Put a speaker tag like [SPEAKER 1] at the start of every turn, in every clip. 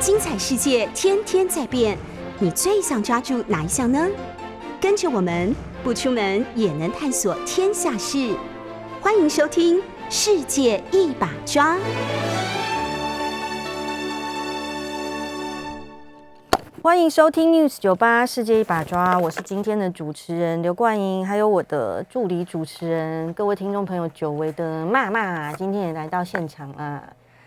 [SPEAKER 1] 精彩世界天天在变，你最想抓住哪一项呢？跟着我们不出门也能探索天下事，欢迎收听《世界一把抓》。
[SPEAKER 2] 欢迎收听 News 九八世界一把抓，我是今天的主持人刘冠英，还有我的助理主持人，各位听众朋友，久违的骂骂今天也来到现场啊。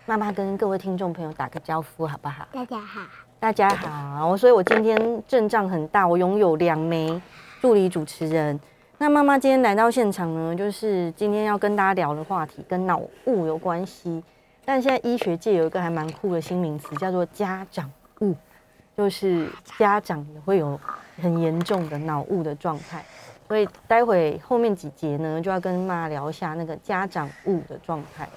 [SPEAKER 2] 妈妈跟各位听众朋友打个招呼好不好？
[SPEAKER 3] 大家好，
[SPEAKER 2] 大家好。所以我今天阵仗很大，我拥有两枚助理主持人。那妈妈今天来到现场呢，就是今天要跟大家聊的话题跟脑雾有关系。但现在医学界有一个还蛮酷的新名词，叫做家长雾。就是家长也会有很严重的脑雾的状态，所以待会后面几节呢，就要跟妈聊一下那个家长雾的状态。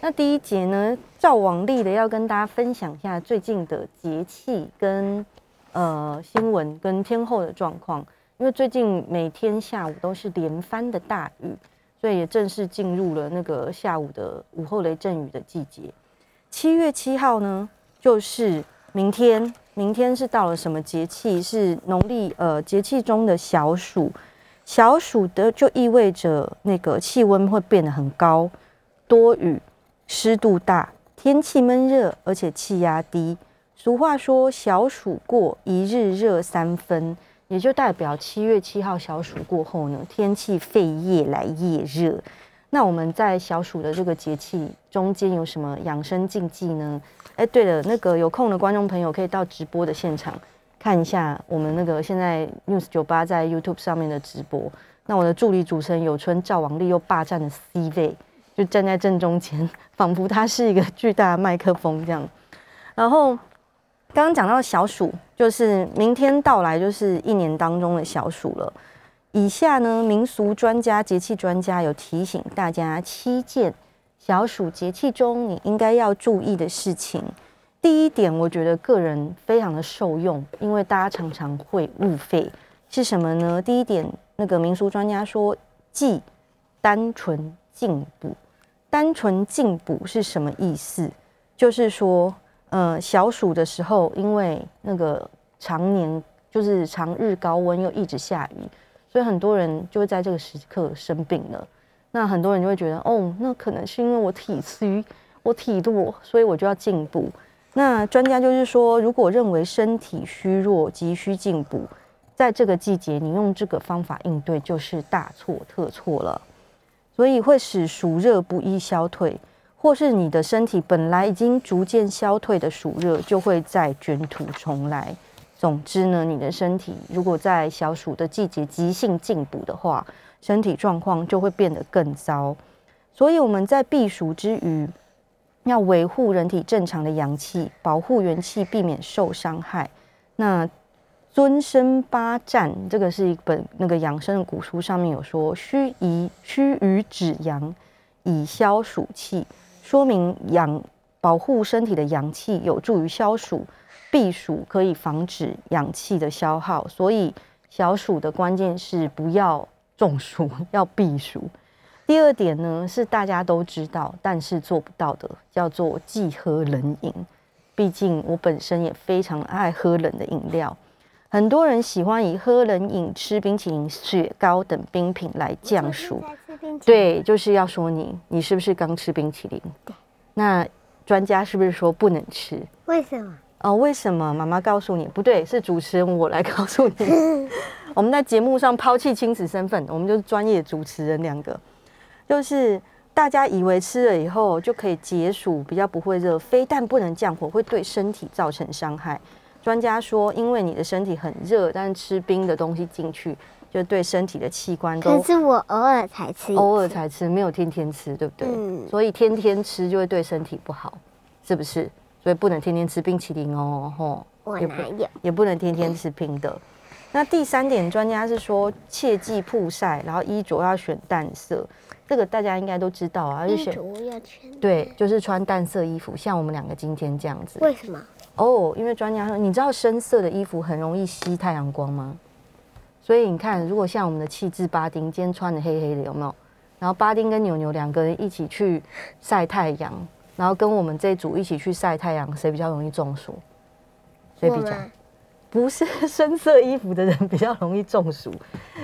[SPEAKER 2] 那第一节呢，照往例的要跟大家分享一下最近的节气跟呃新闻跟天后的状况，因为最近每天下午都是连番的大雨，所以也正式进入了那个下午的午后雷阵雨的季节。七月七号呢，就是明天。明天是到了什么节气？是农历呃节气中的小暑。小暑的就意味着那个气温会变得很高，多雨，湿度大，天气闷热，而且气压低。俗话说“小暑过，一日热三分”，也就代表七月七号小暑过后呢，天气肺夜来夜热。那我们在小暑的这个节气中间有什么养生禁忌呢？哎，对了，那个有空的观众朋友可以到直播的现场看一下我们那个现在 News 九八在 YouTube 上面的直播。那我的助理主持人有春赵王丽又霸占了 C 位，就站在正中间，仿佛它是一个巨大的麦克风这样。然后刚刚讲到小暑，就是明天到来就是一年当中的小暑了。以下呢，民俗专家、节气专家有提醒大家七件小暑节气中你应该要注意的事情。第一点，我觉得个人非常的受用，因为大家常常会误费，是什么呢？第一点，那个民俗专家说，忌单纯进补。单纯进补是什么意思？就是说，呃，小暑的时候，因为那个常年就是长日高温，又一直下雨。所以很多人就会在这个时刻生病了。那很多人就会觉得，哦，那可能是因为我体虚，我体弱，所以我就要进补。那专家就是说，如果认为身体虚弱急需进补，在这个季节你用这个方法应对，就是大错特错了。所以会使暑热不易消退，或是你的身体本来已经逐渐消退的暑热，就会再卷土重来。总之呢，你的身体如果在小暑的季节急性进补的话，身体状况就会变得更糟。所以我们在避暑之余，要维护人体正常的阳气，保护元气，避免受伤害。那尊生八战，这个是一本那个养生的古书，上面有说须以须臾止阳，以消暑气，说明养保护身体的阳气，有助于消暑。避暑可以防止氧气的消耗，所以小暑的关键是不要中暑，要避暑。第二点呢是大家都知道，但是做不到的，叫做忌喝冷饮。毕竟我本身也非常爱喝冷的饮料，很多人喜欢以喝冷饮、吃冰淇淋、雪糕等冰品来降暑。对，就是要说你，你是不是刚吃冰淇淋？
[SPEAKER 3] 对。
[SPEAKER 2] 那专家是不是说不能吃？
[SPEAKER 3] 为什么？
[SPEAKER 2] 哦，为什么妈妈告诉你不对？是主持人我来告诉你。我们在节目上抛弃亲子身份，我们就是专业主持人两个。就是大家以为吃了以后就可以解暑，比较不会热，非但不能降火，会对身体造成伤害。专家说，因为你的身体很热，但是吃冰的东西进去，就对身体的器官都。
[SPEAKER 3] 可是我偶尔才吃，
[SPEAKER 2] 偶尔才吃，没有天天吃，对不对？嗯。所以天天吃就会对身体不好，是不是？所以不能天天吃冰淇淋哦，吼，
[SPEAKER 3] 我哪有？
[SPEAKER 2] 也不能天天吃冰的。那第三点，专家是说切忌曝晒，然后衣着要选淡色，这个大家应该都知道啊。
[SPEAKER 3] 衣着要
[SPEAKER 2] 选对，就是穿淡色衣服，像我们两个今天这样子。
[SPEAKER 3] 为什么？
[SPEAKER 2] 哦，因为专家说，你知道深色的衣服很容易吸太阳光吗？所以你看，如果像我们的气质巴丁今天穿的黑黑的，有没有？然后巴丁跟牛牛两个人一起去晒太阳。然后跟我们这组一起去晒太阳，谁比较容易中暑？谁比较？不是深色衣服的人比较容易中暑，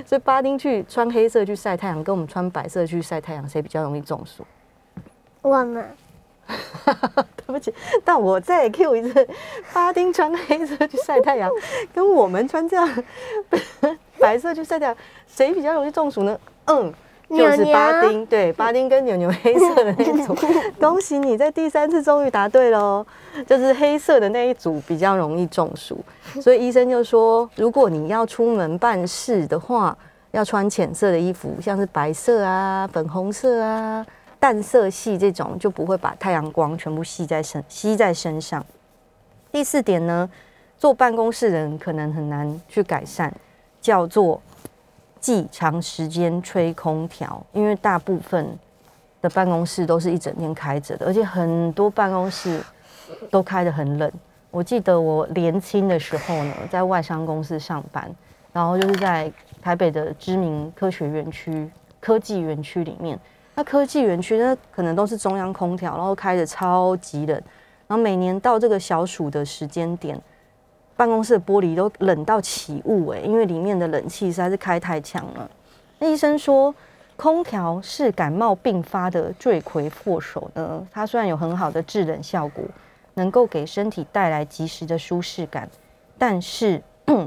[SPEAKER 2] 所以巴丁去穿黑色去晒太阳，跟我们穿白色去晒太阳，谁比较容易中暑？
[SPEAKER 3] 我吗？
[SPEAKER 2] 对不起，但我再 Q 一次，巴丁穿黑色去晒太阳，跟我们穿这样白色去晒太阳，谁比较容易中暑呢？嗯，就是巴丁，对，巴丁跟牛牛黑色的那一组。恭喜你在第三次终于答对喽，就是黑色的那一组比较容易中暑，所以医生就说，如果你要出门办事的话，要穿浅色的衣服，像是白色啊、粉红色啊。淡色系这种就不会把太阳光全部吸在身吸在身上。第四点呢，坐办公室的人可能很难去改善，叫做忌长时间吹空调，因为大部分的办公室都是一整天开着的，而且很多办公室都开得很冷。我记得我年轻的时候呢，在外商公司上班，然后就是在台北的知名科学园区、科技园区里面。那科技园区那可能都是中央空调，然后开的超级冷，然后每年到这个小暑的时间点，办公室的玻璃都冷到起雾哎，因为里面的冷气实在是开太强了。那医生说，空调是感冒并发的罪魁祸首呢。它虽然有很好的制冷效果，能够给身体带来及时的舒适感，但是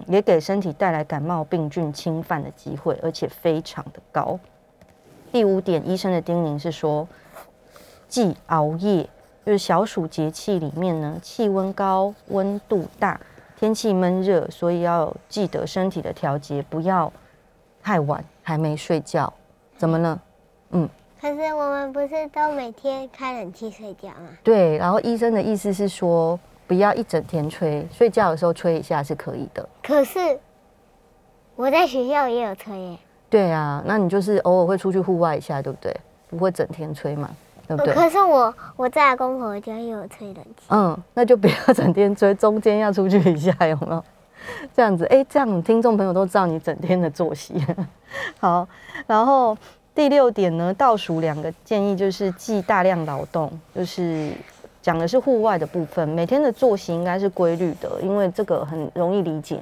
[SPEAKER 2] 也给身体带来感冒病菌侵犯的机会，而且非常的高。第五点，医生的叮咛是说，忌熬夜。就是小暑节气里面呢，气温高、温度大、天气闷热，所以要记得身体的调节，不要太晚还没睡觉。怎么了？嗯，
[SPEAKER 3] 可是我们不是都每天开冷气睡觉吗？
[SPEAKER 2] 对。然后医生的意思是说，不要一整天吹，睡觉的时候吹一下是可以的。
[SPEAKER 3] 可是我在学校也有吹耶。
[SPEAKER 2] 对啊，那你就是偶尔会出去户外一下，对不对？不会整天吹嘛，对不对？
[SPEAKER 3] 可是我我在公婆家也有吹冷气。
[SPEAKER 2] 嗯，那就不要整天吹，中间要出去一下，有没有？这样子，哎，这样听众朋友都知道你整天的作息。好，然后第六点呢，倒数两个建议就是忌大量劳动，就是讲的是户外的部分，每天的作息应该是规律的，因为这个很容易理解。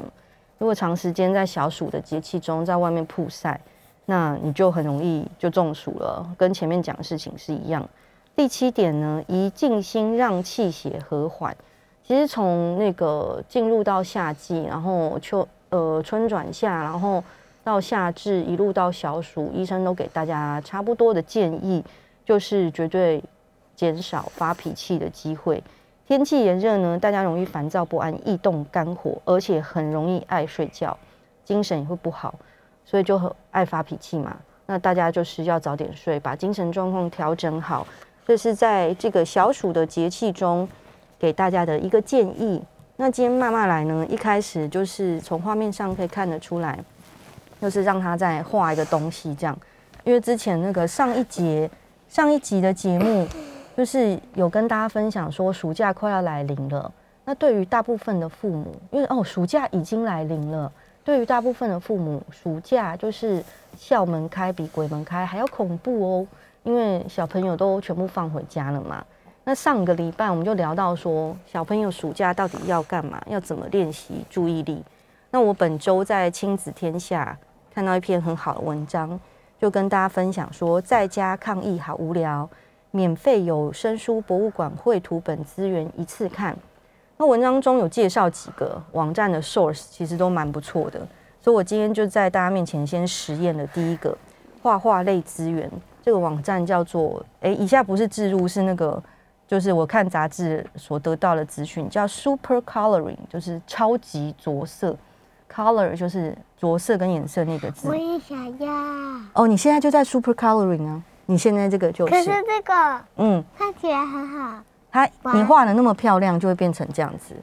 [SPEAKER 2] 如果长时间在小暑的节气中在外面曝晒，那你就很容易就中暑了，跟前面讲的事情是一样。第七点呢，宜静心让气血和缓。其实从那个进入到夏季，然后秋呃春转夏，然后到夏至一路到小暑，医生都给大家差不多的建议，就是绝对减少发脾气的机会。天气炎热呢，大家容易烦躁不安、易动肝火，而且很容易爱睡觉，精神也会不好，所以就很爱发脾气嘛。那大家就是要早点睡，把精神状况调整好。这是在这个小暑的节气中给大家的一个建议。那今天慢慢来呢，一开始就是从画面上可以看得出来，就是让他再画一个东西这样，因为之前那个上一节上一集的节目。就是有跟大家分享说，暑假快要来临了。那对于大部分的父母，因为哦，暑假已经来临了。对于大部分的父母，暑假就是校门开比鬼门开还要恐怖哦，因为小朋友都全部放回家了嘛。那上个礼拜我们就聊到说，小朋友暑假到底要干嘛？要怎么练习注意力？那我本周在亲子天下看到一篇很好的文章，就跟大家分享说，在家抗疫好无聊。免费有声书博物馆绘图本资源一次看，那文章中有介绍几个网站的 source，其实都蛮不错的，所以我今天就在大家面前先实验了第一个画画类资源。这个网站叫做，哎，以下不是置入，是那个就是我看杂志所得到的资讯，叫 Super Coloring，就是超级着色，color 就是着色跟颜色那个字。
[SPEAKER 3] 我也想要。
[SPEAKER 2] 哦，你现在就在 Super Coloring 啊？你现在这个就是，
[SPEAKER 3] 可是这个
[SPEAKER 2] 嗯，
[SPEAKER 3] 看起来很好。
[SPEAKER 2] 它你画的那么漂亮，就会变成这样子。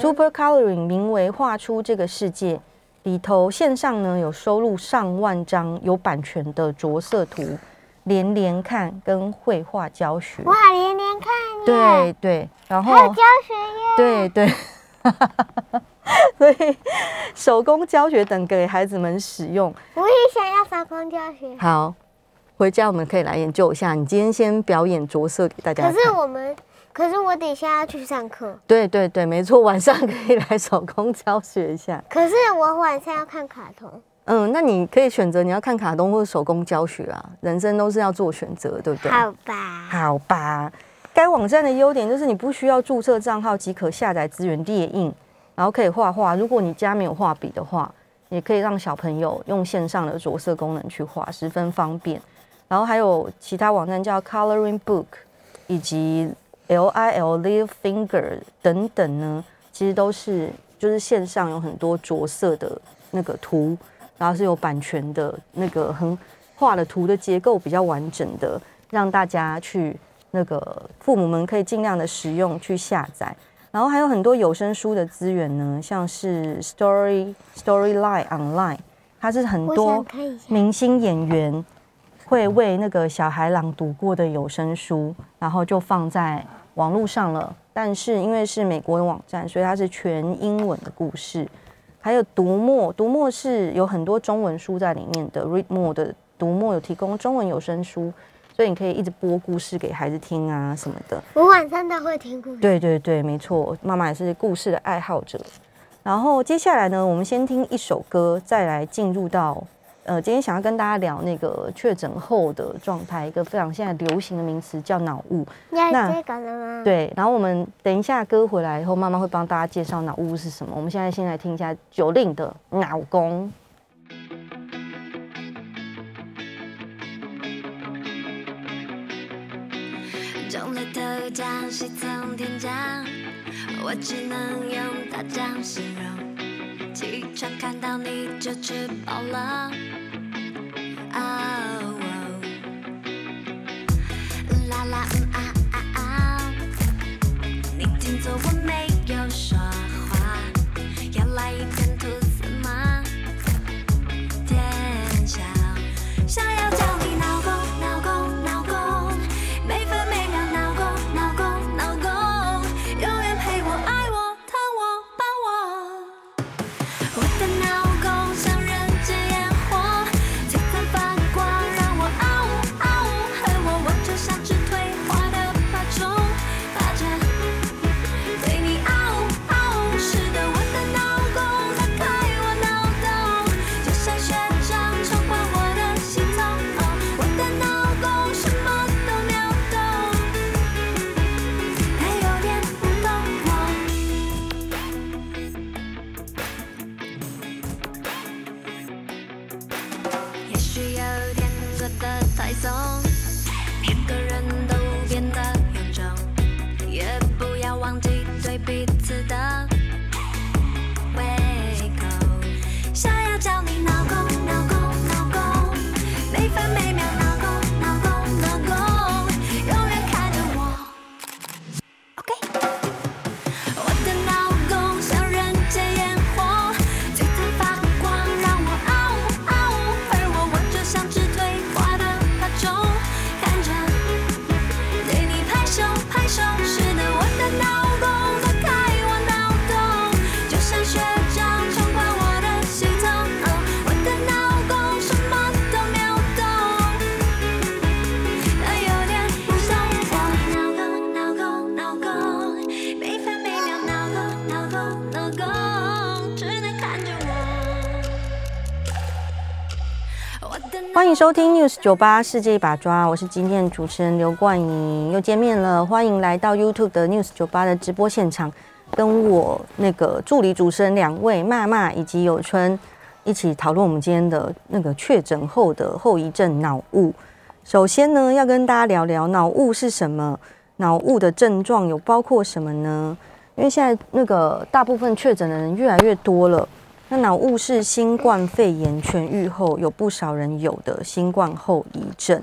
[SPEAKER 2] Super Coloring 名为画出这个世界，里头线上呢有收录上万张有版权的着色图，连连看跟绘画教学。
[SPEAKER 3] 哇，连连看
[SPEAKER 2] 对对，然后
[SPEAKER 3] 还有教学耶。
[SPEAKER 2] 对对，所以手工教学等给孩子们使用。
[SPEAKER 3] 我也想要手工教学。
[SPEAKER 2] 好。回家我们可以来研究一下。你今天先表演着色给大家
[SPEAKER 3] 可。是我们，可是我等一下要去上课，
[SPEAKER 2] 对对对，没错，晚上可以来手工教学一下。
[SPEAKER 3] 可是我晚上要看卡通。
[SPEAKER 2] 嗯，那你可以选择你要看卡通或者手工教学啊，人生都是要做选择，对不对？
[SPEAKER 3] 好吧，
[SPEAKER 2] 好吧，该网站的优点就是你不需要注册账号即可下载资源列印，然后可以画画。如果你家没有画笔的话，也可以让小朋友用线上的着色功能去画，十分方便。然后还有其他网站叫 Coloring Book 以及 L I L Live Finger 等等呢，其实都是就是线上有很多着色的那个图，然后是有版权的那个很画的图的结构比较完整的，让大家去那个父母们可以尽量的使用去下载。然后还有很多有声书的资源呢，像是 Story Storyline Online，它是很多。明星演员会为那个小孩朗读过的有声书，然后就放在网络上了。但是因为是美国的网站，所以它是全英文的故事。还有读墨，读墨是有很多中文书在里面的。Read More 的读墨有提供中文有声书，所以你可以一直播故事给孩子听啊什么的。
[SPEAKER 3] 我晚上都会听故事。
[SPEAKER 2] 对对对，没错，妈妈也是故事的爱好者。然后接下来呢，我们先听一首歌，再来进入到呃，今天想要跟大家聊那个确诊后的状态，一个非常现在流行的名词叫脑雾。
[SPEAKER 3] 要
[SPEAKER 2] 那
[SPEAKER 3] 这个了吗？，
[SPEAKER 2] 对，然后我们等一下歌回来以后，妈妈会帮大家介绍脑雾是什么。我们现在先来听一下九令的脑功。
[SPEAKER 4] 中了头奖，喜从天降，我只能用大奖形容。起床看到你就吃饱了。哦啦啦嗯啊啊啊！你听错我没
[SPEAKER 2] 收听 News 九八世界一把抓，我是今天的主持人刘冠莹，又见面了。欢迎来到 YouTube 的 News 九八的直播现场，跟我那个助理主持人两位骂骂以及有春一起讨论我们今天的那个确诊后的后遗症脑雾。首先呢，要跟大家聊聊脑雾是什么，脑雾的症状有包括什么呢？因为现在那个大部分确诊的人越来越多了。那脑雾是新冠肺炎痊愈后有不少人有的新冠后遗症。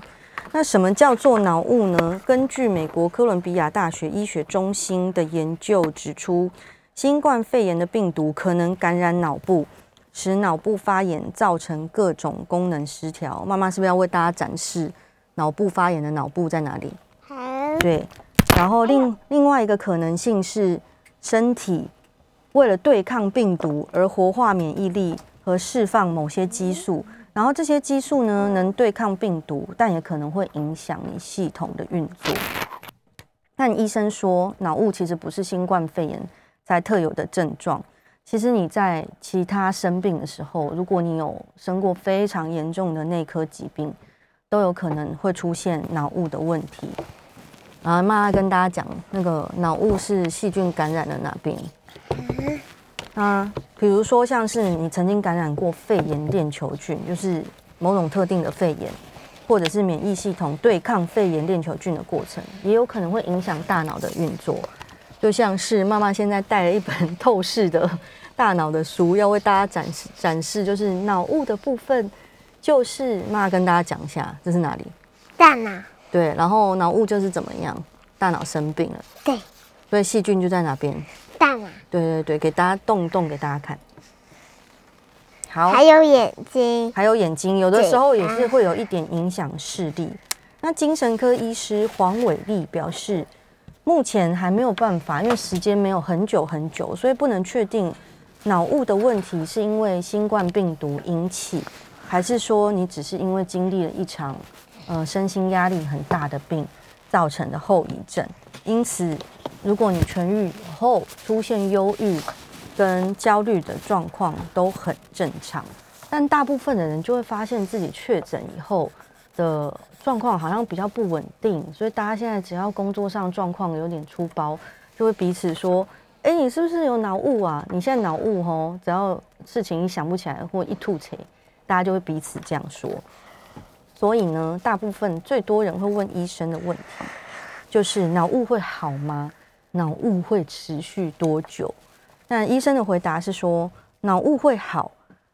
[SPEAKER 2] 那什么叫做脑雾呢？根据美国哥伦比亚大学医学中心的研究指出，新冠肺炎的病毒可能感染脑部，使脑部发炎，造成各种功能失调。妈妈是不是要为大家展示脑部发炎的脑部在哪里？
[SPEAKER 3] 好，
[SPEAKER 2] 对，然后另另外一个可能性是，身体为了对抗病毒而活化免疫力和释放某些激素，然后这些激素呢，能对抗病毒，但也可能会影响你系统的运作。但医生说，脑雾其实不是新冠肺炎才特有的症状。其实你在其他生病的时候，如果你有生过非常严重的内科疾病，都有可能会出现脑雾的问题。然后妈妈跟大家讲，那个脑雾是细菌感染的哪病？啊，比如说像是你曾经感染过肺炎链球菌，就是某种特定的肺炎，或者是免疫系统对抗肺炎链球菌的过程，也有可能会影响大脑的运作。就像是妈妈现在带了一本透视的大脑的书，要为大家展示展示，就是脑雾的部分，就是妈妈跟大家讲一下，这是哪里？
[SPEAKER 3] 大脑，
[SPEAKER 2] 对，然后脑雾就是怎么样，大脑生病了，
[SPEAKER 3] 对，
[SPEAKER 2] 所以细菌就在哪边？对对对，给大家动一动给大家看。好，
[SPEAKER 3] 还有眼睛，
[SPEAKER 2] 还有眼睛，有的时候也是会有一点影响视力。那精神科医师黄伟丽表示，目前还没有办法，因为时间没有很久很久，所以不能确定脑雾的问题是因为新冠病毒引起，还是说你只是因为经历了一场呃身心压力很大的病造成的后遗症。因此，如果你痊愈以后出现忧郁跟焦虑的状况都很正常，但大部分的人就会发现自己确诊以后的状况好像比较不稳定，所以大家现在只要工作上状况有点出包，就会彼此说：“哎、你是不是有脑雾啊？你现在脑雾哦，只要事情一想不起来或一吐槽，大家就会彼此这样说。所以呢，大部分最多人会问医生的问题就是：脑雾会好吗？脑雾会持续多久？那医生的回答是说，脑雾会好，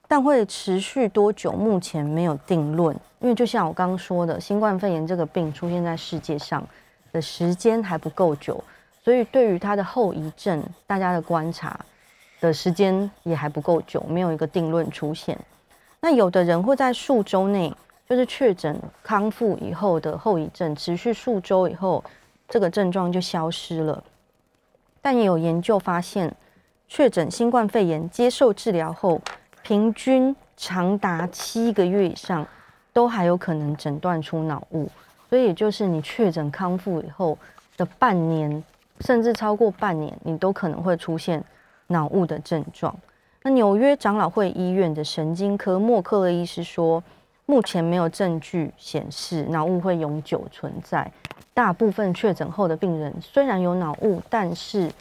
[SPEAKER 2] 但会持续多久，目前没有定论。因为就像我刚刚说的，新冠肺炎这个病出现在世界上的时间还不够久，所以对于它的后遗症，大家的观察的时间也还不够久，没有一个定论出现。那有的人会在数周内，就是确诊康复以后的后遗症持续数周以后，这个症状就消失了。但也有研究发现，确诊新冠肺炎接受治疗后，平均长达七个月以上，都还有可能诊断出脑雾。所以也就是你确诊康复以后的半年，甚至超过半年，你都可能会出现脑雾的症状。那纽约长老会医院的神经科莫克勒医师说，目前没有证据显示脑雾会永久存在。大部分确诊后的病人虽然有脑雾，但是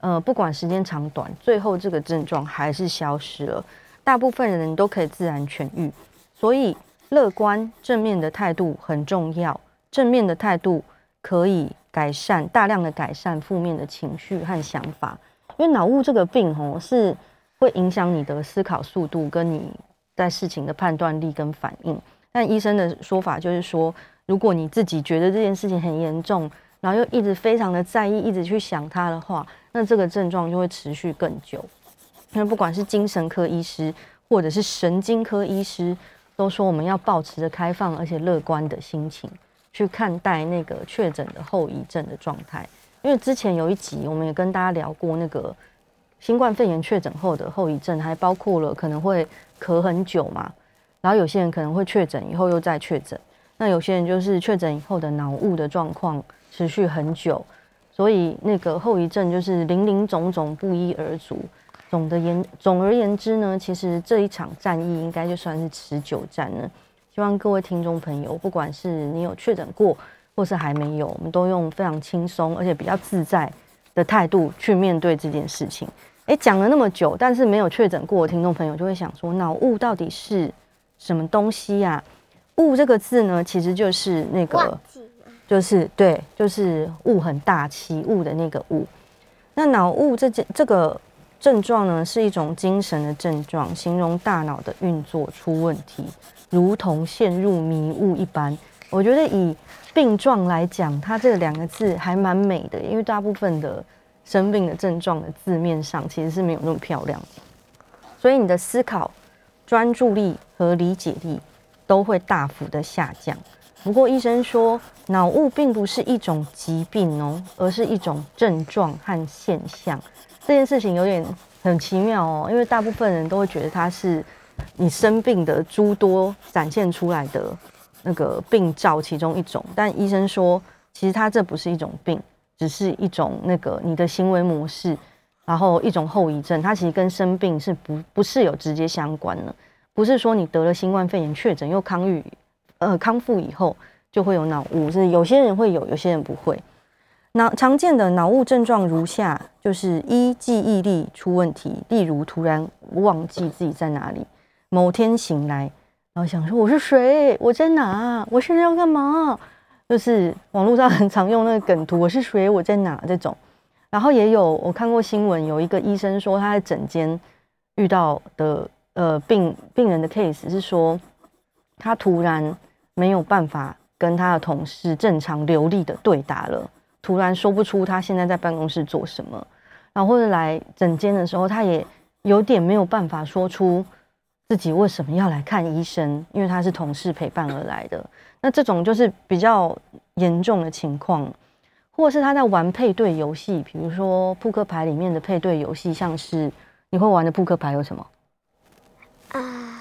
[SPEAKER 2] 呃，不管时间长短，最后这个症状还是消失了。大部分人都可以自然痊愈，所以乐观正面的态度很重要。正面的态度可以改善大量的改善负面的情绪和想法，因为脑雾这个病哦是会影响你的思考速度跟你在事情的判断力跟反应。但医生的说法就是说，如果你自己觉得这件事情很严重，然后又一直非常的在意，一直去想它的话，那这个症状就会持续更久。因为不管是精神科医师或者是神经科医师，都说我们要保持着开放而且乐观的心情去看待那个确诊的后遗症的状态。因为之前有一集我们也跟大家聊过那个新冠肺炎确诊后的后遗症，还包括了可能会咳很久嘛，然后有些人可能会确诊以后又再确诊，那有些人就是确诊以后的脑雾的状况持续很久，所以那个后遗症就是零零总总不一而足。总的言总而言之呢，其实这一场战役应该就算是持久战了。希望各位听众朋友，不管是你有确诊过，或是还没有，我们都用非常轻松而且比较自在的态度去面对这件事情。诶，讲了那么久，但是没有确诊过的听众朋友就会想说，脑雾到底是什么东西呀、雾这个字呢，其实就是那个就是对，就是雾很大，气雾的那个雾。那脑雾这件这个症状呢，是一种精神的症状，形容大脑的运作出问题，如同陷入迷雾一般。我觉得以病状来讲，它这两个字还蛮美的，因为大部分的生病的症状的字面上其实是没有那么漂亮的，所以你的思考、专注力和理解力都会大幅的下降。不过医生说，脑雾并不是一种疾病哦，而是一种症状和现象。这件事情有点很奇妙哦，因为大部分人都会觉得它是你生病的诸多展现出来的那个病兆其中一种。但医生说，其实它这不是一种病，只是一种那个你的行为模式，然后一种后遗症，它其实跟生病是不不是有直接相关的。不是说你得了新冠肺炎确诊又康愈，呃康复以后就会有脑雾，是有些人会有，有些人不会。脑常见的脑雾症状如下：就是一记忆力出问题，例如突然忘记自己在哪里，某天醒来，然后想说我是谁，我在哪，我现在要干嘛？就是网络上 很常用那个梗图，我是谁，我在哪这种。然后也有我看过新闻，有一个医生说他在诊间遇到的呃病病人的 case 是说，他突然没有办法跟他的同事正常流利的对答了。突然说不出他现在在办公室做什么，然后或者来诊间的时候，他也有点没有办法说出自己为什么要来看医生，因为他是同事陪伴而来的。那这种就是比较严重的情况，或是他在玩配对游戏，比如说扑克牌里面的配对游戏，像是你会玩的扑克牌有什么？
[SPEAKER 3] 啊，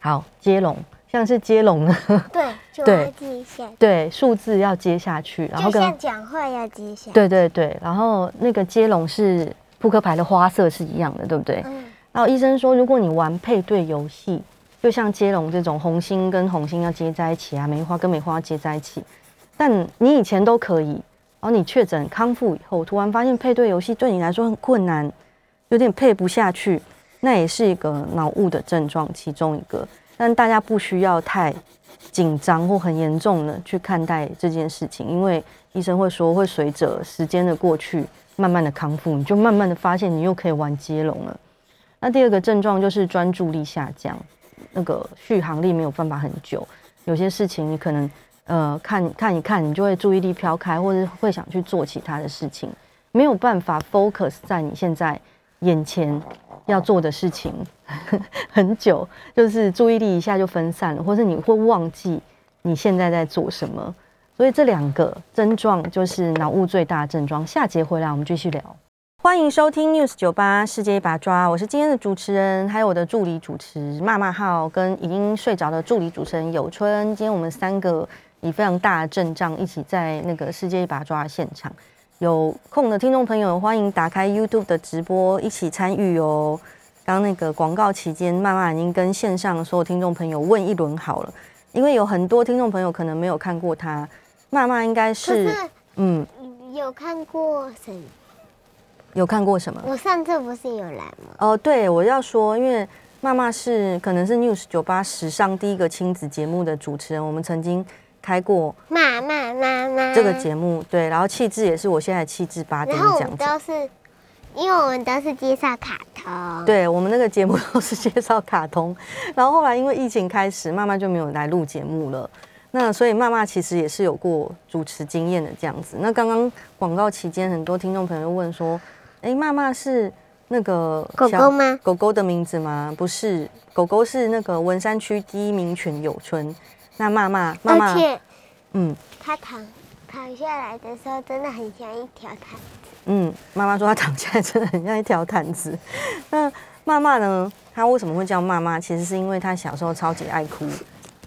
[SPEAKER 2] 好，接龙，像是接龙呢，
[SPEAKER 3] 对，就
[SPEAKER 2] 对。
[SPEAKER 3] 要记下，
[SPEAKER 2] 对，数字要接下去，然后跟
[SPEAKER 3] 讲话要接下。，
[SPEAKER 2] 对对对，然后那个接龙是扑克牌的花色是一样的，对不对？
[SPEAKER 3] 嗯，
[SPEAKER 2] 然后医生说，如果你玩配对游戏，就像接龙这种红心跟红心要接在一起啊，梅花跟梅花要接在一起，但你以前都可以，然后你确诊康复以后，突然发现配对游戏对你来说很困难，有点配不下去，那也是一个脑雾的症状其中一个。但大家不需要太紧张或很严重的去看待这件事情，因为医生会说会随着时间的过去，慢慢的康复，你就慢慢的发现你又可以玩接龙了。那第二个症状就是专注力下降，那个续航力没有办法很久，有些事情你可能呃看看一看，你就会注意力飘开，或者会想去做其他的事情，没有办法 focus 在你现在眼前要做的事情很久，就是注意力一下就分散了，或是你会忘记你现在在做什么。所以这两个症状就是脑雾最大的症状。下节回来我们继续聊。欢迎收听 News 九八世界一把抓，我是今天的主持人，还有我的助理主持骂骂号跟已经睡着的助理主持人有春。今天我们三个以非常大的阵仗一起在那个世界一把抓的现场。有空的听众朋友，欢迎打开 YouTube 的直播一起参与哦。刚刚那个广告期间，慢慢已经跟线上所有听众朋友问一轮好了，因为有很多听众朋友可能没有看过他，慢慢应该是
[SPEAKER 3] 是
[SPEAKER 2] 嗯
[SPEAKER 3] 有看过什？
[SPEAKER 2] 有看过什么？
[SPEAKER 3] 我上次不是有来吗？
[SPEAKER 2] 哦，对，我要说，因为妈妈是可能是 News 九八史上第一个亲子节目的主持人，我们曾经开过
[SPEAKER 3] 妈妈妈妈
[SPEAKER 2] 这个节目，对，然后气质也是我现在的气质八点
[SPEAKER 3] 然后我
[SPEAKER 2] 这样子。
[SPEAKER 3] 们都是，因为我们都是介绍卡通。，
[SPEAKER 2] 对我们那个节目都是介绍卡通，然后后来因为疫情开始，妈妈就没有来录节目了。那所以妈妈其实也是有过主持经验的这样子。那刚刚广告期间，很多听众朋友问说：“哎，妈妈是那个
[SPEAKER 3] 狗
[SPEAKER 2] 小
[SPEAKER 3] 狗吗？
[SPEAKER 2] 狗狗的名字吗？不是，狗狗是那个文山区第一名犬友春。那妈妈妈妈
[SPEAKER 3] 而，且
[SPEAKER 2] 嗯
[SPEAKER 3] 她躺躺下来的时候，真的很像一条毯子。
[SPEAKER 2] 嗯，妈妈说她躺下来真的很像一条毯子。那妈妈呢？她为什么会叫妈妈？其实是因为她小时候超级爱哭，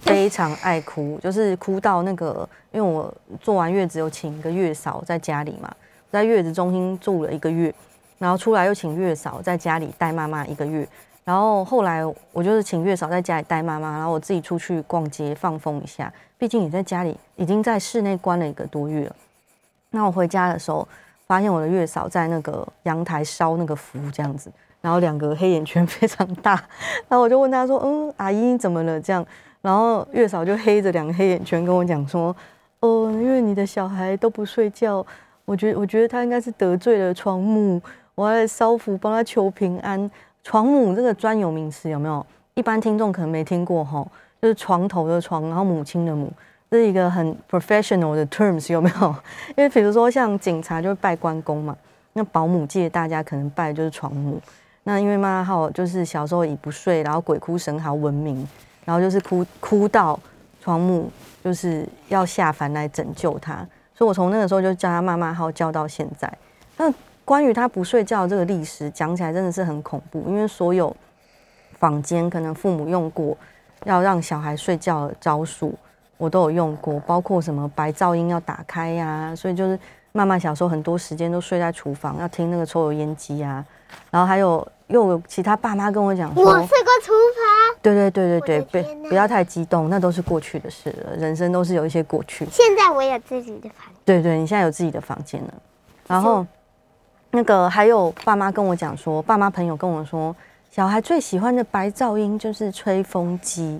[SPEAKER 2] 非常爱哭，就是哭到那个，因为我做完月子有请一个月嫂在家里嘛，在月子中心住了一个月，然后出来又请月嫂在家里带妈妈一个月，然后后来我就是请月嫂在家里带妈妈，然后我自己出去逛街放风一下，毕竟你在家里已经在室内关了一个多月了。那我回家的时候，发现我的月嫂在那个阳台烧那个符这样子，然后两个黑眼圈 非常大，然后我就问她说：“嗯，阿姨怎么了？”这样，然后月嫂就黑着两个黑眼圈跟我讲说：“哦，因为你的小孩都不睡觉，我觉得我觉得他应该是得罪了床母，我要来烧符帮他求平安。床母这个专有名词有没有？一般听众可能没听过哈，就是床头的床，然后母亲的母。这是一个很 professional 的 terms 有没有？因为比如说像警察就会拜关公嘛，那保姆界大家可能拜的就是床母。那因为妈妈号就是小时候以不睡，然后鬼哭神嚎闻名，然后就是哭哭到床母就是要下凡来拯救他，所以我从那个时候就叫他妈妈号叫到现在。那关于他不睡觉这个历史讲起来真的是很恐怖，因为所有坊间可能父母用过要让小孩睡觉的招数，我都有用过，包括什么白噪音要打开呀、所以就是妈妈小时候很多时间都睡在厨房，要听那个抽油烟机啊，然后还有又有其他爸妈跟我讲说，
[SPEAKER 3] 我睡过厨房，
[SPEAKER 2] 对对对对对，
[SPEAKER 3] 我的
[SPEAKER 2] 不
[SPEAKER 3] 天哪
[SPEAKER 2] 不要太激动，那都是过去的事了，人生都是有一些过去。
[SPEAKER 3] 现在我有自己的房
[SPEAKER 2] 对对，你现在有自己的房间了。然后那个还有爸妈跟我讲说，爸妈朋友跟我说，小孩最喜欢的白噪音就是吹风机，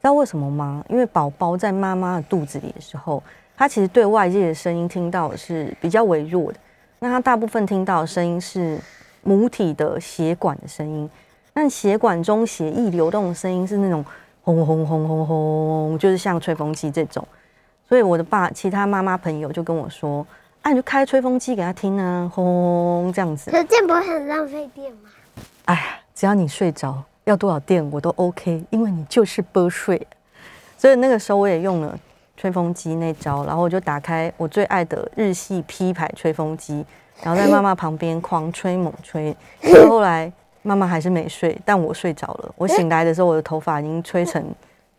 [SPEAKER 2] 知道为什么吗？因为宝宝在妈妈的肚子里的时候，他其实对外界的声音听到是比较微弱的，那他大部分听到的声音是母体的血管的声音，但血管中血液流动的声音是那种轰轰轰轰轰，就是像吹风机这种。所以我的爸，其他妈妈朋友就跟我说：“啊，你就开吹风机给他听啊，轰这样子。
[SPEAKER 3] 可是这样不会很浪费电吗？
[SPEAKER 2] 哎呀，只要你睡着，要多少电我都 OK，因为你就是不睡。所以那个时候我也用了吹风机那招，然后我就打开我最爱的日系 P 牌吹风机，然后在妈妈旁边狂吹猛吹。到后来妈妈还是没睡，但我睡着了。我醒来的时候，我的头发已经吹成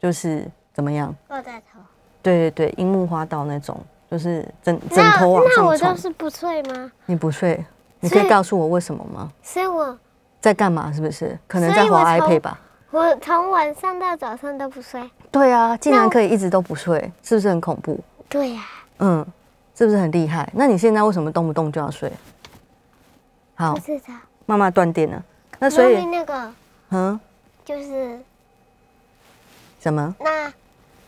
[SPEAKER 2] 就是怎么样？
[SPEAKER 3] 抱在头。
[SPEAKER 2] 对对对，樱木花道那种，就是枕枕头往
[SPEAKER 3] 那我
[SPEAKER 2] 上冲。
[SPEAKER 3] 就是不睡吗？
[SPEAKER 2] 你不睡，你可以告诉我为什么吗？
[SPEAKER 3] 所以我
[SPEAKER 2] 在干嘛？是不是？可能在滑 iPad 吧。
[SPEAKER 3] 我从晚上到早上都不睡。
[SPEAKER 2] 对啊，竟然可以一直都不睡，是不是很恐怖？
[SPEAKER 3] 对呀、
[SPEAKER 2] 嗯，是不是很厉害？那你现在为什么动不动就要睡？好
[SPEAKER 3] 不，知道。
[SPEAKER 2] 妈妈断电了，那所以
[SPEAKER 3] 那个
[SPEAKER 2] 嗯，
[SPEAKER 3] 就是
[SPEAKER 2] 什么？
[SPEAKER 3] 那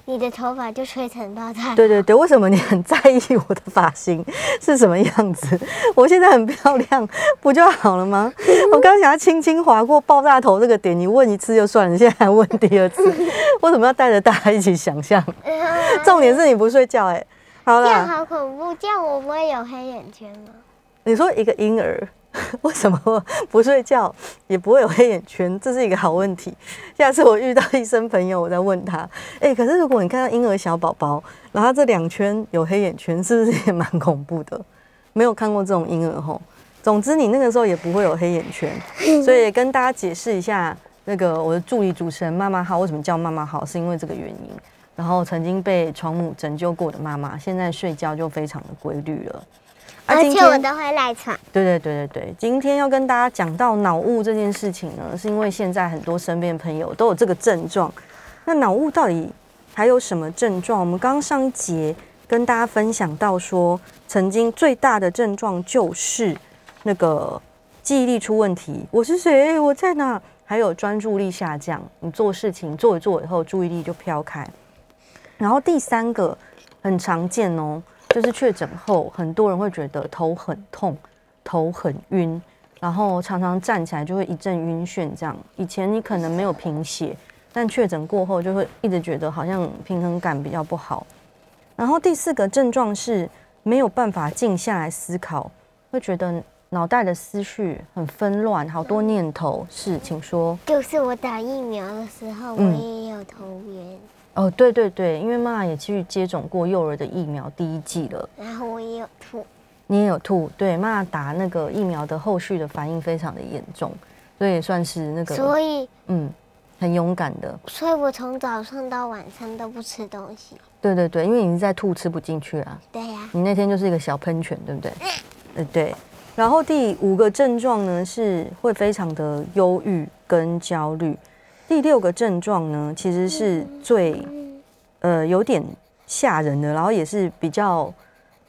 [SPEAKER 3] 你的头发就吹成爆炸。
[SPEAKER 2] 对对对，为什么你很在意我的发型 是什么样子？我现在很漂亮，不就好了吗？我刚想要轻轻划过爆炸头这个点，你问一次就算了，你现在还问第二次，为什么要带着大家一起想象？重点是你不睡觉、哎，好
[SPEAKER 3] 这样，好恐怖，这样我不会有黑眼圈吗？
[SPEAKER 2] 你说一个婴儿 为什么不睡觉也不会有黑眼圈？这是一个好问题。下次我遇到医生朋友，我再问他。哎、可是如果你看到婴儿小宝宝，然后这两圈有黑眼圈，是不是也蛮恐怖的？没有看过这种婴儿吼。总之，你那个时候也不会有黑眼圈，所以跟大家解释一下，那个我的助理主持人妈妈好，为什么叫妈妈好，是因为这个原因。然后曾经被床母拯救过的妈妈，现在睡觉就非常的规律了。啊
[SPEAKER 3] 而且我都会赖床。
[SPEAKER 2] 对对对对对，今天要跟大家讲到脑雾这件事情呢，是因为现在很多身边朋友都有这个症状。那脑雾到底还有什么症状？我们刚刚上一节跟大家分享到说，曾经最大的症状就是那个记忆力出问题。我是谁？我在哪？还有专注力下降，你做事情做一做以后，注意力就飘开。然后第三个很常见哦，就是确诊后，很多人会觉得头很痛、头很晕，然后常常站起来就会一阵晕眩。这样，以前你可能没有贫血，但确诊过后就会一直觉得好像平衡感比较不好。然后第四个症状是没有办法静下来思考，会觉得脑袋的思绪很纷乱，好多念头。是，请说。
[SPEAKER 3] 就是我打疫苗的时候，
[SPEAKER 2] 嗯
[SPEAKER 3] 我也有头晕，
[SPEAKER 2] 哦，对对对，因为妈妈也去接种过幼儿的疫苗第一剂了。
[SPEAKER 3] 然后我也有吐。
[SPEAKER 2] 你也有吐，对，妈妈打那个疫苗的后续的反应非常的严重，所以也算是那个
[SPEAKER 3] 所以，
[SPEAKER 2] 嗯很勇敢的。
[SPEAKER 3] 所以我从早上到晚上都不吃东西。
[SPEAKER 2] 对对对，因为你是在吐吃不进去啊，
[SPEAKER 3] 对呀、
[SPEAKER 2] 你那天就是一个小喷泉，对不对？呃对。然后第五个症状呢是会非常的忧郁跟焦虑。第六个症状呢其实是最呃有点吓人的，然后也是比较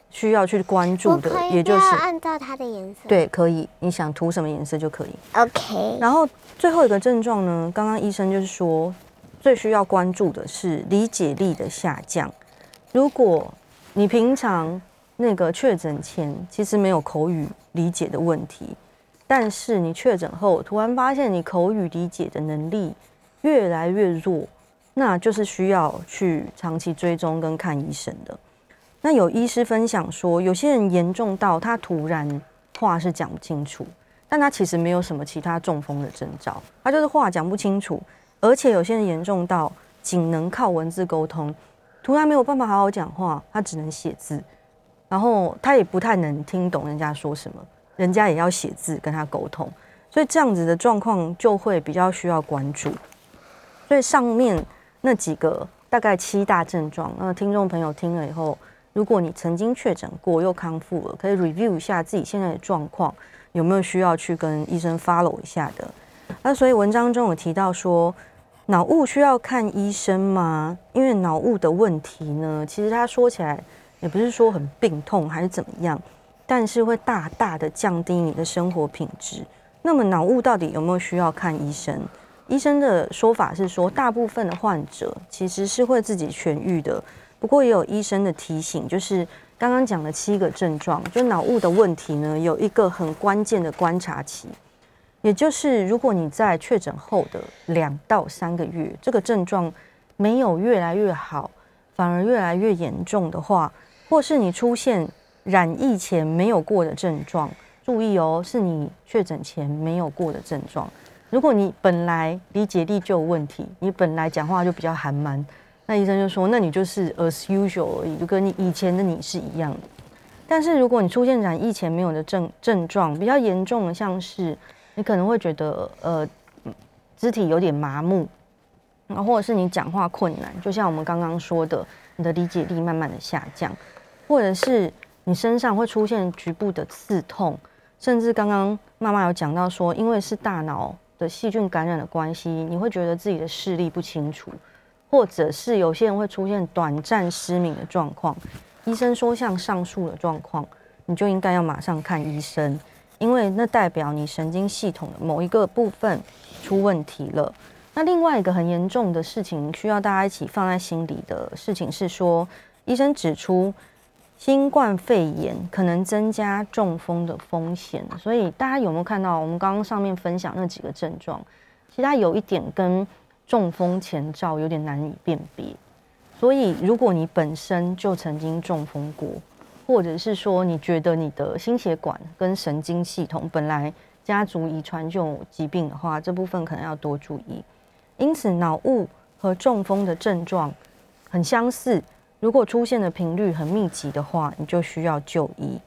[SPEAKER 2] 需要去关注的也就是
[SPEAKER 3] 按照它的颜色。
[SPEAKER 2] 对，可以，你想涂什么颜色就可以。
[SPEAKER 3] ，OK。
[SPEAKER 2] 然后最后一个症状呢，刚刚医生就是说，最需要关注的是理解力的下降。如果你平常那个确诊前其实没有口语理解的问题，但是你确诊后突然发现你口语理解的能力越来越弱，那就是需要去长期追踪跟看医生的。那有医师分享说，有些人严重到他突然话是讲不清楚，但他其实没有什么其他中风的征兆，他就是话讲不清楚，而且有些人严重到仅能靠文字沟通，突然没有办法好好讲话，他只能写字，然后他也不太能听懂人家说什么，人家也要写字跟他沟通，所以这样子的状况就会比较需要关注。所以上面那几个大概七大症状，那听众朋友听了以后，如果你曾经确诊过又康复了，可以 review 一下自己现在的状况，有没有需要去跟医生 follow 一下的。那所以文章中有提到说，脑雾需要看医生吗？因为脑雾的问题呢，其实他说起来也不是说很病痛还是怎么样，但是会大大的降低你的生活品质。那么脑雾到底有没有需要看医生？医生的说法是说，大部分的患者其实是会自己痊愈的。不过也有医生的提醒，就是刚刚讲的七个症状，就脑雾的问题呢，有一个很关键的观察期，也就是如果你在确诊后的两到三个月，这个症状没有越来越好，反而越来越严重的话，或是你出现染疫前没有过的症状，注意哦，是你确诊前没有过的症状。如果你本来理解力就有问题，你本来讲话就比较含蛮，那医生就说，那你就是 as usual 而已，就跟你以前的你是一样的。但是如果你出现染疫前没有的症症状，比较严重的，像是你可能会觉得呃肢体有点麻木，然后或者是你讲话困难，就像我们刚刚说的，你的理解力慢慢的下降，或者是你身上会出现局部的刺痛，甚至刚刚妈妈有讲到说，因为是大脑的细菌感染的关系，你会觉得自己的视力不清楚，或者是有些人会出现短暂失明的状况。医生说像上述的状况，你就应该要马上看医生，因为那代表你神经系统的某一个部分出问题了。那另外一个很严重的事情，需要大家一起放在心里的事情是说，医生指出。新冠肺炎可能增加中风的风险，所以大家有没有看到我们刚刚上面分享那几个症状？其实它有一点跟中风前兆有点难以辨别。所以如果你本身就曾经中风过，或者是说你觉得你的心血管跟神经系统本来家族遗传就有疾病的话，这部分可能要多注意。因此，脑雾和中风的症状很相似。如果出现的频率很密集的话，你就需要就医。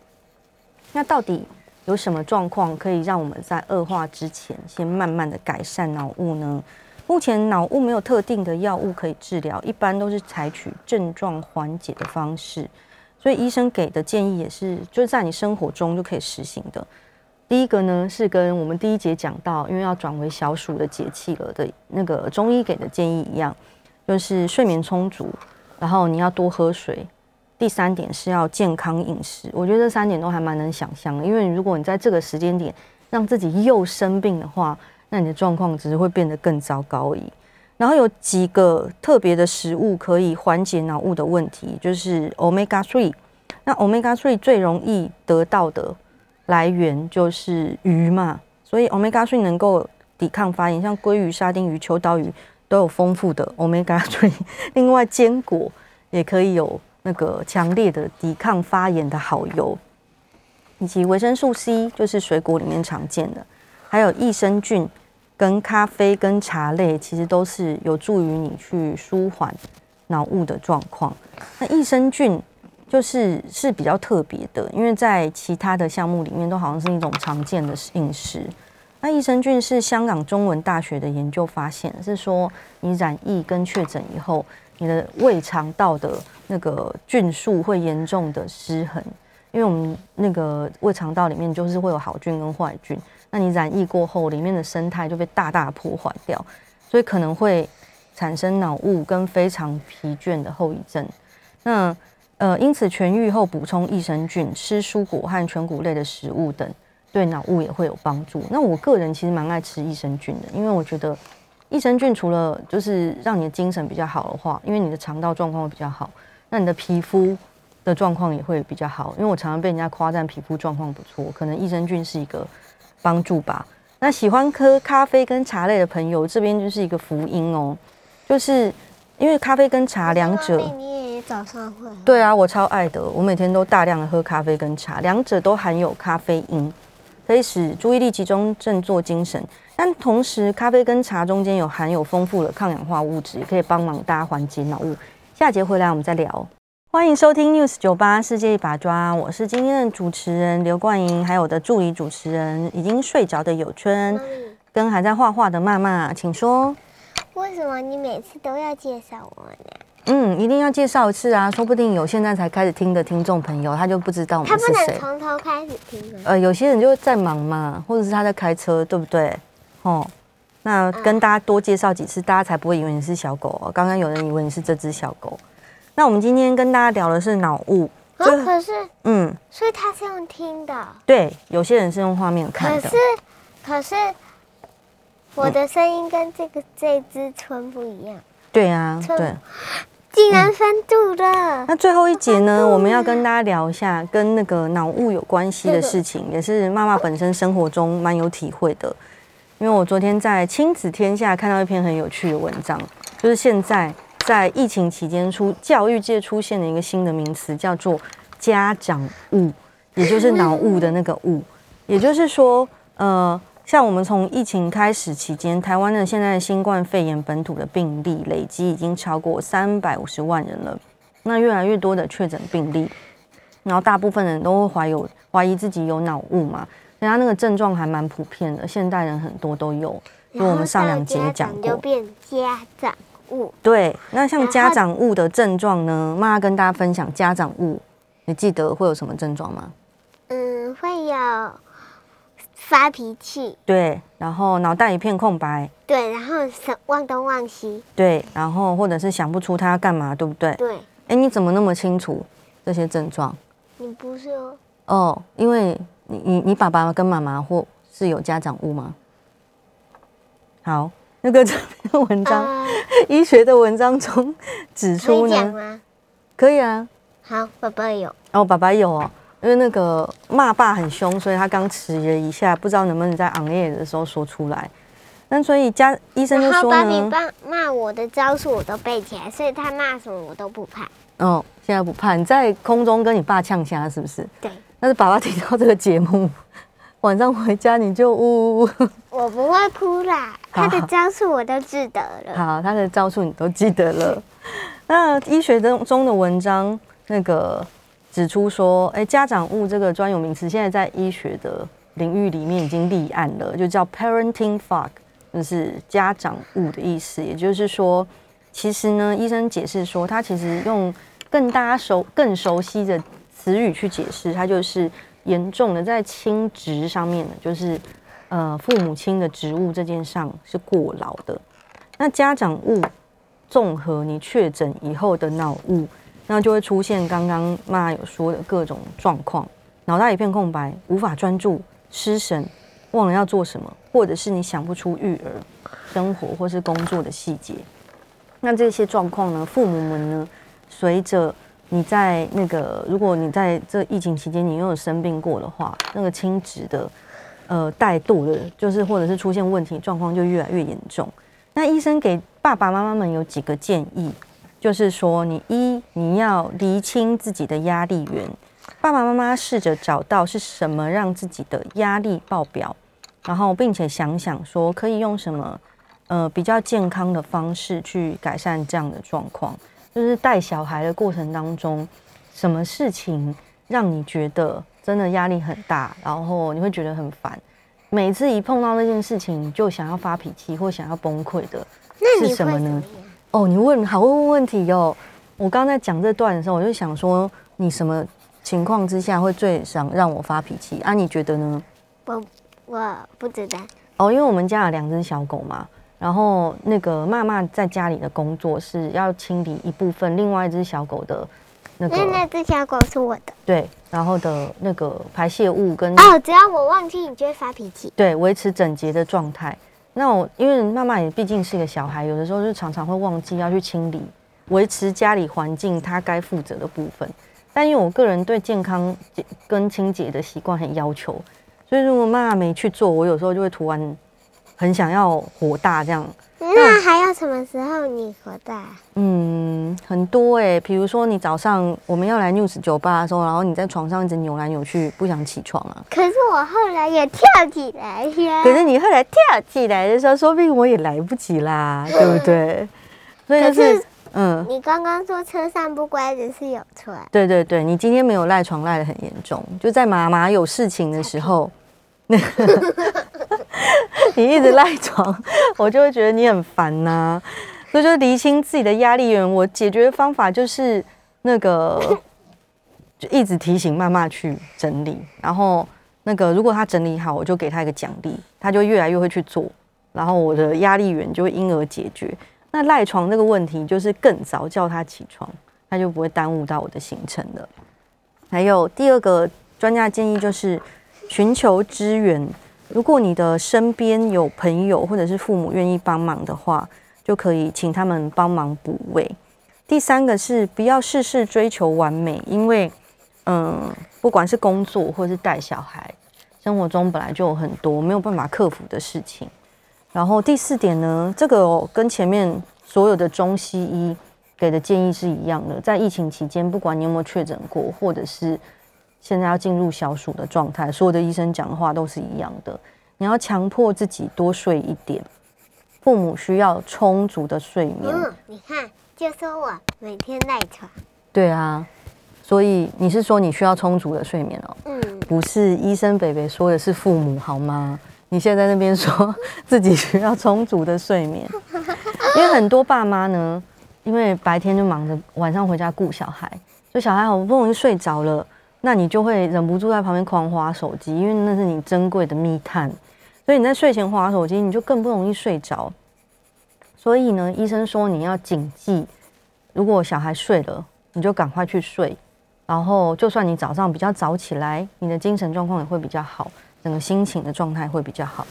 [SPEAKER 2] 那到底有什么状况可以让我们在恶化之前先慢慢的改善脑雾呢？目前脑雾没有特定的药物可以治疗，一般都是采取症状缓解的方式。所以医生给的建议也是，就是在你生活中就可以实行的。第一个呢是跟我们第一节讲到，因为要转为小暑的节气了的那个中医给的建议一样，就是睡眠充足。然后你要多喝水。第三点是要健康饮食。我觉得这三点都还蛮能想象的，因为如果你在这个时间点让自己又生病的话，那你的状况只是会变得更糟糕而已。然后有几个特别的食物可以缓解脑雾的问题，就是 omega three。那 omega three 最容易得到的来源就是鱼嘛，所以 omega three 能够抵抗发炎，像鲑鱼、沙丁鱼、秋刀鱼。都有丰富的 omega three，另外坚果也可以有那个强烈的抵抗发炎的好油，以及维生素 C，就是水果里面常见的，还有益生菌跟咖啡跟茶类，其实都是有助于你去舒缓脑雾的状况。那益生菌就是是比较特别的，因为在其他的项目里面都好像是一种常见的饮食。那益生菌是香港中文大学的研究发现，是说你染疫跟确诊以后，你的胃肠道的那个菌数会严重的失衡，因为我们那个胃肠道里面就是会有好菌跟坏菌，那你染疫过后，里面的生态就被大大破坏掉，所以可能会产生脑雾跟非常疲倦的后遗症。那呃，因此痊愈后补充益生菌，吃蔬果和全谷类的食物等。对脑雾也会有帮助。那我个人其实蛮爱吃益生菌的，因为我觉得益生菌除了就是让你的精神比较好的话，因为你的肠道状况会比较好，那你的皮肤的状况也会比较好。因为我常常被人家夸赞皮肤状况不错，可能益生菌是一个帮助吧。那喜欢喝咖啡跟茶类的朋友，这边就是一个福音哦，就是因为咖啡跟茶两者，
[SPEAKER 3] 你也早上会？
[SPEAKER 2] 对啊，我超爱的，我每天都大量的喝咖啡跟茶，两者都含有咖啡因。可以使注意力集中、振作精神，但同时咖啡跟茶中间有含有丰富的抗氧化物质，也可以帮忙大家缓解脑雾。下节回来我们再聊。欢迎收听 News 九八世界一把抓，我是今天的主持人刘冠莹，还有我的助理主持人已经睡着的有春，跟还在画画的妈妈，请说。
[SPEAKER 3] 为什么你每次都要介绍我呢？
[SPEAKER 2] 嗯，一定要介绍一次啊，说不定有现在才开始听的听众朋友，他就不知道我们
[SPEAKER 3] 他不能。从头开始听吗？
[SPEAKER 2] 呃，有些人就在忙嘛，或者是他在开车，对不对？哦，那跟大家多介绍几次，大家才不会以为你是小狗哦。刚刚有人以为你是这只小狗。那我们今天跟大家聊的是脑雾，
[SPEAKER 3] 啊，
[SPEAKER 2] 这
[SPEAKER 3] 可是，
[SPEAKER 2] 嗯，
[SPEAKER 3] 所以他是用听的。
[SPEAKER 2] 对，有些人是用画面看的
[SPEAKER 3] 可是，，可是我的声音跟这个这只春不一样，
[SPEAKER 2] 对啊，对。
[SPEAKER 3] 竟然翻度了。
[SPEAKER 2] 那最后一节呢，我们要跟大家聊一下跟那个脑雾有关系的事情，也是妈妈本身生活中蛮有体会的。因为我昨天在亲子天下看到一篇很有趣的文章，就是现在在疫情期间出教育界出现了一个新的名词，叫做家长雾，也就是脑雾的那个雾。也就是说，呃，像我们从疫情开始期间，台湾的现在新冠肺炎本土的病例累积已经超过三百五十万人了。那越来越多的确诊病例，然后大部分人都会怀有怀疑自己有脑雾嘛，人家那个症状还蛮普遍的，现代人很多都有。就我们上两节讲
[SPEAKER 3] 就
[SPEAKER 2] 过，
[SPEAKER 3] 变家长物，
[SPEAKER 2] 对，那像家长雾的症状呢，妈妈跟大家分享家长雾，你记得会有什么症状吗？
[SPEAKER 3] 嗯，会有发脾气，
[SPEAKER 2] 对，然后脑袋一片空白，
[SPEAKER 3] 对，然后想忘东忘西，
[SPEAKER 2] 对，然后或者是想不出他要干嘛，对不对？
[SPEAKER 3] 对。
[SPEAKER 2] 哎，你怎么那么清楚这些症状？
[SPEAKER 3] 你不是哦，
[SPEAKER 2] 哦，因为你你你爸爸跟妈妈或是有家长物吗？好，那个这篇文章、
[SPEAKER 3] 啊，
[SPEAKER 2] 医学的文章中指出呢，
[SPEAKER 3] 以？
[SPEAKER 2] 可以啊，
[SPEAKER 3] 好，爸爸有，
[SPEAKER 2] 哦，爸爸有哦，因为那个骂爸很凶，所以他刚迟疑了一下，不知道能不能在昂夜的时候说出来。那所以家医生就说呢，
[SPEAKER 3] 芭比骂骂我的招数我都背起来，所以他骂什么我都不怕。
[SPEAKER 2] 哦，现在不怕，你在空中跟你爸呛虾是不是？
[SPEAKER 3] 对，
[SPEAKER 2] 但是爸爸听到这个节目，晚上回家你就呜呜呜。
[SPEAKER 3] 我不会哭啦，他的招数我都记得了。
[SPEAKER 2] 好，他的招数你都记得了。那医学中中的文章那个指出说，哎，家长物这个专有名词，现在在医学的领域里面已经立案了，就叫 parenting fog，就是家长物的意思。也就是说，其实呢，医生解释说，他其实用更大家熟、更熟悉的词语去解释，它就是严重的在亲职上面的，就是呃父母亲的职务这件上是过劳的。那家长物综合你确诊以后的脑雾，那就会出现刚刚妈有说的各种状况，脑袋一片空白，无法专注、失神，忘了要做什么，或者是你想不出育儿、生活或是工作的细节。那这些状况呢，父母们呢，随着你在那个，如果你在这疫情期间你又有生病过的话，那个亲职的呃怠惰的，就是或者是出现问题状况就越来越严重。那医生给爸爸妈妈们有几个建议，就是说，你一你要厘清自己的压力源，爸爸妈妈试着找到是什么让自己的压力爆表，然后并且想想说可以用什么呃比较健康的方式去改善这样的状况。就是带小孩的过程当中，什么事情让你觉得真的压力很大，然后你会觉得很烦，每次一碰到那件事情，你就想要发脾气或想要崩溃的，
[SPEAKER 3] 那
[SPEAKER 2] 是什么呢？哦，你问好会问问题哟、我刚刚在讲这段的时候，我就想说，你什么情况之下会最想让我发脾气啊？你觉得呢？
[SPEAKER 3] 我我不知道，
[SPEAKER 2] 哦，因为我们家有两只小狗嘛，然后那个妈妈在家里的工作是要清理一部分另外一只小狗的那
[SPEAKER 3] 因为那只小狗是我的。
[SPEAKER 2] 对，然后的那个排泄物跟
[SPEAKER 3] 哦，只要我忘记，你就会发脾气。
[SPEAKER 2] 对，维持整洁的状态。那我因为妈妈也毕竟是一个小孩，有的时候就常常会忘记要去清理、维持家里环境她该负责的部分。但因为我个人对健康跟清洁的习惯很要求，所以如果妈妈没去做，我有时候就会突然很想要火大这样。
[SPEAKER 3] 那还要什么时候你火大？
[SPEAKER 2] 嗯，很多哎、比如说你早上我们要来 news 酒吧的时候，然后你在床上一直扭来扭去，不想起床啊。
[SPEAKER 3] 可是我后来也跳起来呀。
[SPEAKER 2] 可是你后来跳起来的时候，说不定我也来不及啦，对不对？所以就是
[SPEAKER 3] 是
[SPEAKER 2] 嗯，
[SPEAKER 3] 你刚刚说车上不乖的是有错，
[SPEAKER 2] 对对对，你今天没有赖床赖的很严重，就在妈妈有事情的时候，那个 你一直赖床，我就会觉得你很烦呐、所以就厘清自己的压力源，我解决方法就是那个，就一直提醒妈妈去整理，然后那个如果他整理好，我就给他一个奖励，他就越来越会去做，然后我的压力源就会因而解决。那赖床这个问题，就是更早叫他起床，他就不会耽误到我的行程了。还有第二个专家建议就是寻求支援，如果你的身边有朋友或者是父母愿意帮忙的话，就可以请他们帮忙补位。第三个是不要事事追求完美，因为嗯，不管是工作或是带小孩，生活中本来就有很多没有办法克服的事情。然后第四点呢，这个、跟前面所有的中西医给的建议是一样的，在疫情期间，不管你有没有确诊过，或者是现在要进入小暑的状态，所有的医生讲的话都是一样的。你要强迫自己多睡一点，父母需要充足的睡眠。
[SPEAKER 3] 嗯，你看，就说我每天赖床，
[SPEAKER 2] 对啊，所以你是说你需要充足的睡眠哦？
[SPEAKER 3] 嗯，
[SPEAKER 2] 不是医生北北说的是父母好吗？你现在在那边说自己需要充足的睡眠，因为很多爸妈呢，因为白天就忙着，晚上回家顾小孩，所以小孩好不容易睡着了，那你就会忍不住在旁边狂划手机，因为那是你珍贵的密探，所以你在睡前划手机，你就更不容易睡着。所以呢，医生说你要谨记，如果小孩睡了，你就赶快去睡，然后就算你早上比较早起来，你的精神状况也会比较好，整个心情的状态会比较好。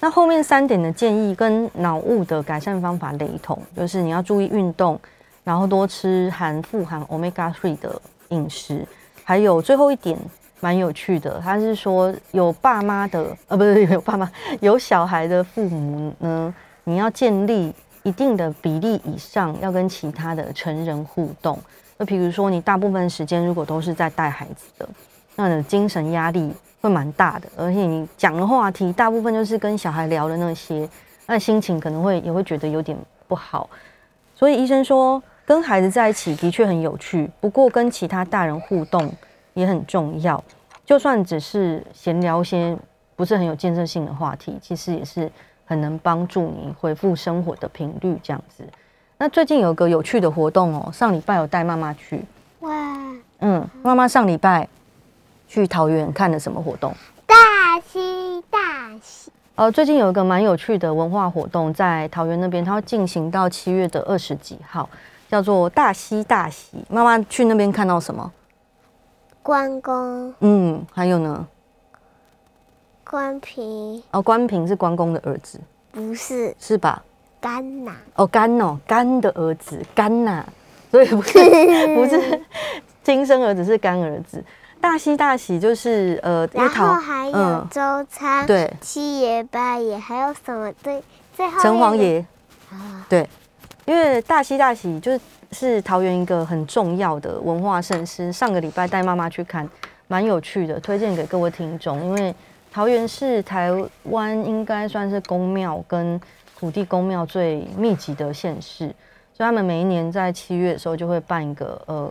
[SPEAKER 2] 那后面三点的建议跟脑雾的改善方法雷同，就是你要注意运动，然后多吃含富含 omega three 的饮食，还有最后一点蛮有趣的，他是说有爸妈的，呃，不是有爸妈 有小孩的父母呢，你要建立一定的比例以上，要跟其他的成人互动。那比如说，你大部分时间如果都是在带孩子的，那你的精神压力会蛮大的，而且你讲的话题大部分就是跟小孩聊的那些，那心情可能会也会觉得有点不好。所以医生说，跟孩子在一起的确很有趣，不过跟其他大人互动也很重要。就算只是闲聊一些不是很有建设性的话题，其实也是很能帮助你恢复生活的频率这样子。那最近有个有趣的活动哦，上礼拜有带妈妈去，
[SPEAKER 3] 哇，
[SPEAKER 2] 嗯，妈妈上礼拜去桃园看了什么活动？
[SPEAKER 3] 大溪大溪，
[SPEAKER 2] 呃，最近有一个蛮有趣的文化活动，在桃园那边，它会进行到七月的二十几号，叫做大溪大喜。妈妈去那边看到什么？
[SPEAKER 3] 关公、
[SPEAKER 2] 嗯，还有呢？
[SPEAKER 3] 关平
[SPEAKER 2] 哦，关平是关公的儿子，
[SPEAKER 3] 不是
[SPEAKER 2] 是吧？
[SPEAKER 3] 甘呐，
[SPEAKER 2] 哦，甘哦，甘的儿子，甘呐、所以不是不是 亲生儿子，是干儿子。大喜大喜就是呃，
[SPEAKER 3] 然
[SPEAKER 2] 桃
[SPEAKER 3] 后还有
[SPEAKER 2] 嗯
[SPEAKER 3] 周仓、
[SPEAKER 2] 对
[SPEAKER 3] 七爷八爷，还有什么对最后
[SPEAKER 2] 城隍爷，对，因为大喜大喜就是是桃园一个很重要的文化盛事。上个礼拜带妈妈去看，蛮有趣的，推荐给各位听众。因为桃园是台湾应该算是公庙跟土地公庙最密集的县市，所以他们每一年在七月的时候就会办一个呃，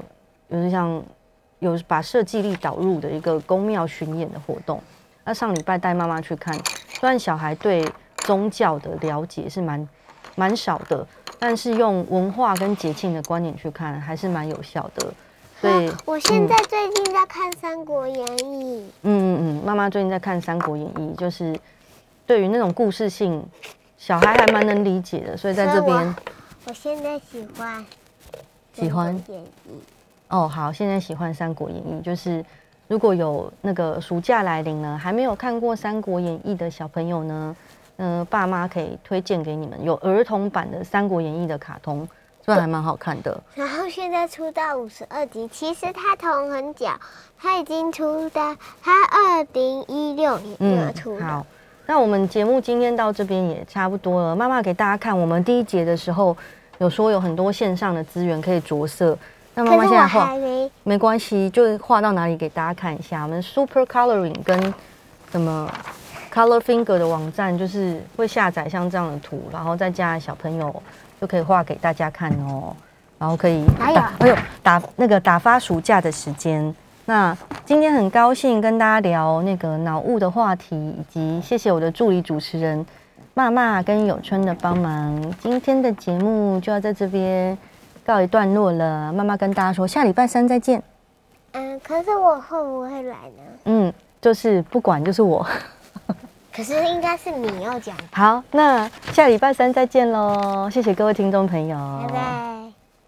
[SPEAKER 2] 有点像有把设计力导入的一个公庙巡演的活动。那上礼拜带妈妈去看，虽然小孩对宗教的了解是蛮蛮少的，但是用文化跟节庆的观点去看，还是蛮有效的。所以，
[SPEAKER 3] 我现在最近在看《三国演义》，
[SPEAKER 2] 嗯嗯嗯，妈妈最近在看《三国演义》，就是对于那种故事性，小孩还蛮能理解的，所以在这边
[SPEAKER 3] 我我现在喜欢
[SPEAKER 2] 喜欢
[SPEAKER 3] 三国演义。
[SPEAKER 2] 哦，好，现在喜欢《三国演义》，就是如果有那个暑假来临了，还没有看过《三国演义》的小朋友呢，嗯、爸妈可以推荐给你们，有儿童版的《三国演义》的卡通，虽然还蛮好看的。
[SPEAKER 3] 然后现在出到五十二集，其实它同很久，它已经出到它二零一六年就出
[SPEAKER 2] 好，那我们节目今天到这边也差不多了。妈妈给大家看，我们第一节的时候有说有很多线上的资源可以着色，那妈妈现在画
[SPEAKER 3] 还没，
[SPEAKER 2] 没关系，就画到哪里给大家看一下。我们 Super Coloring 跟什么 Color Finger 的网站，就是会下载像这样的图，然后再加小朋友就可以画给大家看哦。然后可以
[SPEAKER 3] 还有
[SPEAKER 2] 打，哎呦，打那个打发暑假的时间。那今天很高兴跟大家聊那个脑雾的话题，以及谢谢我的助理主持人骂骂跟有春的帮忙。今天的节目就要在这边告一段落了。妈妈跟大家说，下礼拜三再见。
[SPEAKER 3] 嗯，可是我会不会来呢？
[SPEAKER 2] 嗯，就是不管就是我。
[SPEAKER 3] 可是应该是你要讲，
[SPEAKER 2] 好，那下礼拜三再见喽！谢谢各位听众朋友，
[SPEAKER 3] 拜拜。